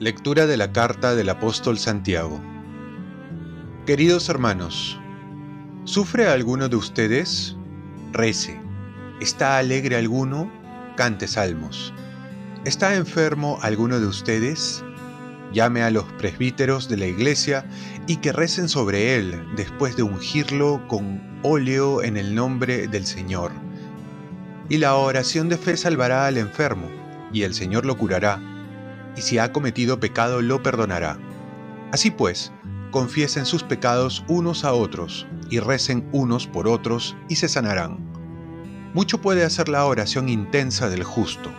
Lectura de la carta del apóstol Santiago Queridos hermanos, ¿sufre alguno de ustedes? Rece. ¿Está alegre alguno? Cante salmos. ¿Está enfermo alguno de ustedes? Llame a los presbíteros de la iglesia y que recen sobre él después de ungirlo con óleo en el nombre del Señor. Y la oración de fe salvará al enfermo, y el Señor lo curará y si ha cometido pecado lo perdonará. Así pues, confiesen sus pecados unos a otros, y recen unos por otros, y se sanarán. Mucho puede hacer la oración intensa del justo.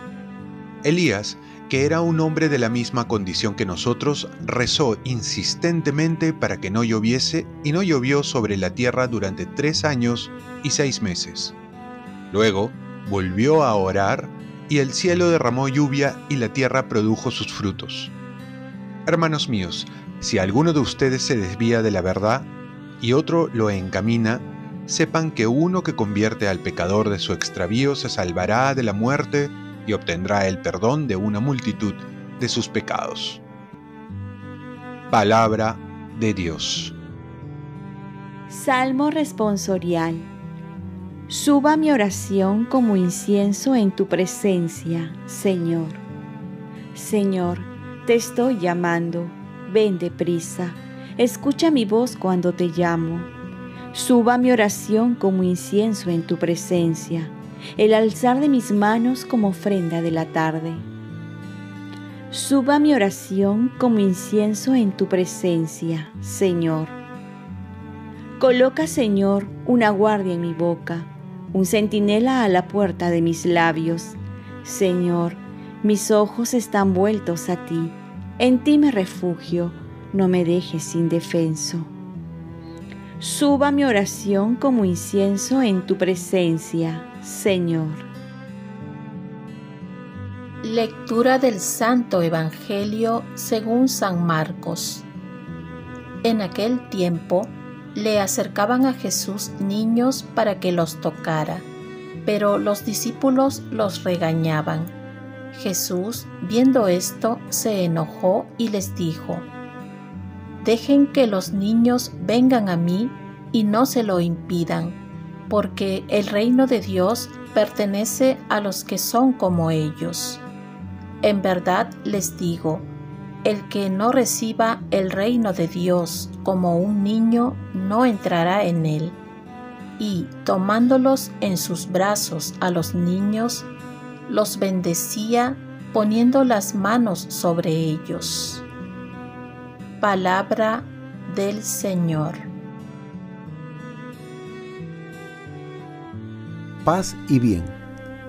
Elías, que era un hombre de la misma condición que nosotros, rezó insistentemente para que no lloviese, y no llovió sobre la tierra durante tres años y seis meses. Luego, volvió a orar, y el cielo derramó lluvia y la tierra produjo sus frutos. Hermanos míos, si alguno de ustedes se desvía de la verdad y otro lo encamina, sepan que uno que convierte al pecador de su extravío se salvará de la muerte y obtendrá el perdón de una multitud de sus pecados. Palabra de Dios. Salmo responsorial. Suba mi oración como incienso en tu presencia, Señor. Señor, te estoy llamando, ven deprisa, escucha mi voz cuando te llamo. Suba mi oración como incienso en tu presencia, el alzar de mis manos como ofrenda de la tarde. Suba mi oración como incienso en tu presencia, Señor. Coloca, Señor, una guardia en mi boca un centinela a la puerta de mis labios. Señor, mis ojos están vueltos a ti, en ti me refugio, no me dejes indefenso. Suba mi oración como incienso en tu presencia, Señor. Lectura del Santo Evangelio según San Marcos. En aquel tiempo, le acercaban a Jesús niños para que los tocara, pero los discípulos los regañaban. Jesús, viendo esto, se enojó y les dijo, Dejen que los niños vengan a mí y no se lo impidan, porque el reino de Dios pertenece a los que son como ellos. En verdad les digo, el que no reciba el reino de Dios como un niño no entrará en él. Y tomándolos en sus brazos a los niños, los bendecía poniendo las manos sobre ellos. Palabra del Señor. Paz y bien.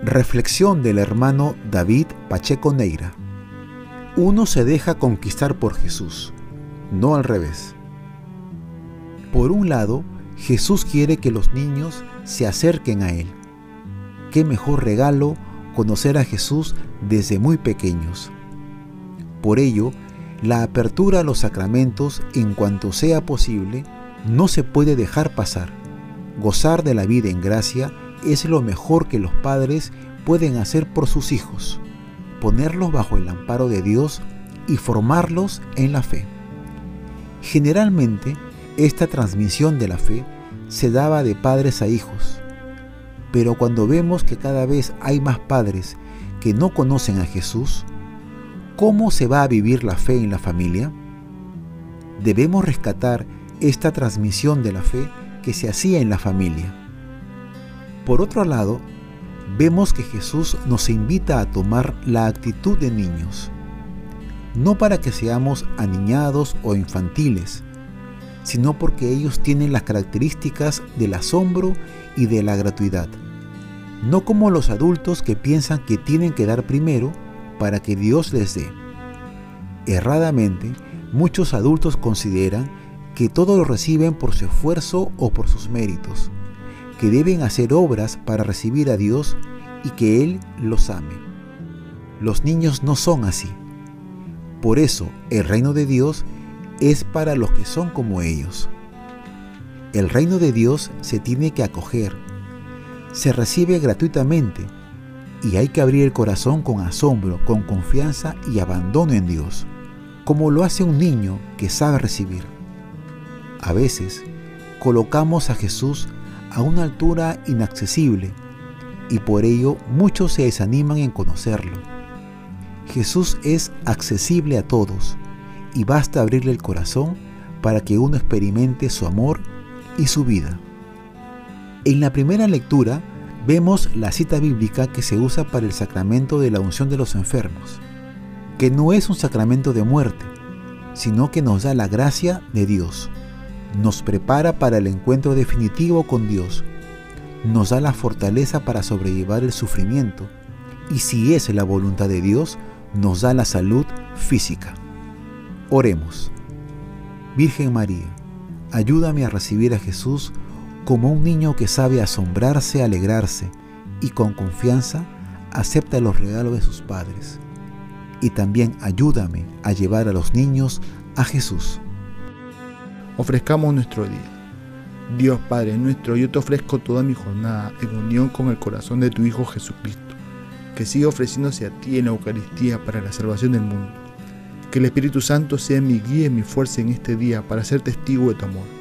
Reflexión del hermano David Pacheco Neira. Uno se deja conquistar por Jesús, no al revés. Por un lado, Jesús quiere que los niños se acerquen a Él. Qué mejor regalo conocer a Jesús desde muy pequeños. Por ello, la apertura a los sacramentos en cuanto sea posible no se puede dejar pasar. Gozar de la vida en gracia es lo mejor que los padres pueden hacer por sus hijos ponerlos bajo el amparo de Dios y formarlos en la fe. Generalmente, esta transmisión de la fe se daba de padres a hijos, pero cuando vemos que cada vez hay más padres que no conocen a Jesús, ¿cómo se va a vivir la fe en la familia? Debemos rescatar esta transmisión de la fe que se hacía en la familia. Por otro lado, vemos que Jesús nos invita a tomar la actitud de niños, no para que seamos aniñados o infantiles, sino porque ellos tienen las características del asombro y de la gratuidad, no como los adultos que piensan que tienen que dar primero para que Dios les dé. Erradamente, muchos adultos consideran que todo lo reciben por su esfuerzo o por sus méritos, que deben hacer obras para recibir a Dios y que Él los ame. Los niños no son así. Por eso el reino de Dios es para los que son como ellos. El reino de Dios se tiene que acoger. Se recibe gratuitamente y hay que abrir el corazón con asombro, con confianza y abandono en Dios, como lo hace un niño que sabe recibir. A veces colocamos a Jesús a una altura inaccesible y por ello muchos se desaniman en conocerlo. Jesús es accesible a todos y basta abrirle el corazón para que uno experimente su amor y su vida. En la primera lectura vemos la cita bíblica que se usa para el sacramento de la unción de los enfermos, que no es un sacramento de muerte, sino que nos da la gracia de Dios, nos prepara para el encuentro definitivo con Dios, nos da la fortaleza para sobrellevar el sufrimiento y si es la voluntad de Dios, nos da la salud física. Oremos. Virgen María, ayúdame a recibir a Jesús como un niño que sabe asombrarse, alegrarse y con confianza acepta los regalos de sus padres. Y también ayúdame a llevar a los niños a Jesús. Ofrezcamos nuestro día. Dios Padre nuestro, yo te ofrezco toda mi jornada en unión con el corazón de tu Hijo Jesucristo, que siga ofreciéndose a ti en la Eucaristía para la salvación del mundo. Que el Espíritu Santo sea mi guía y mi fuerza en este día para ser testigo de tu amor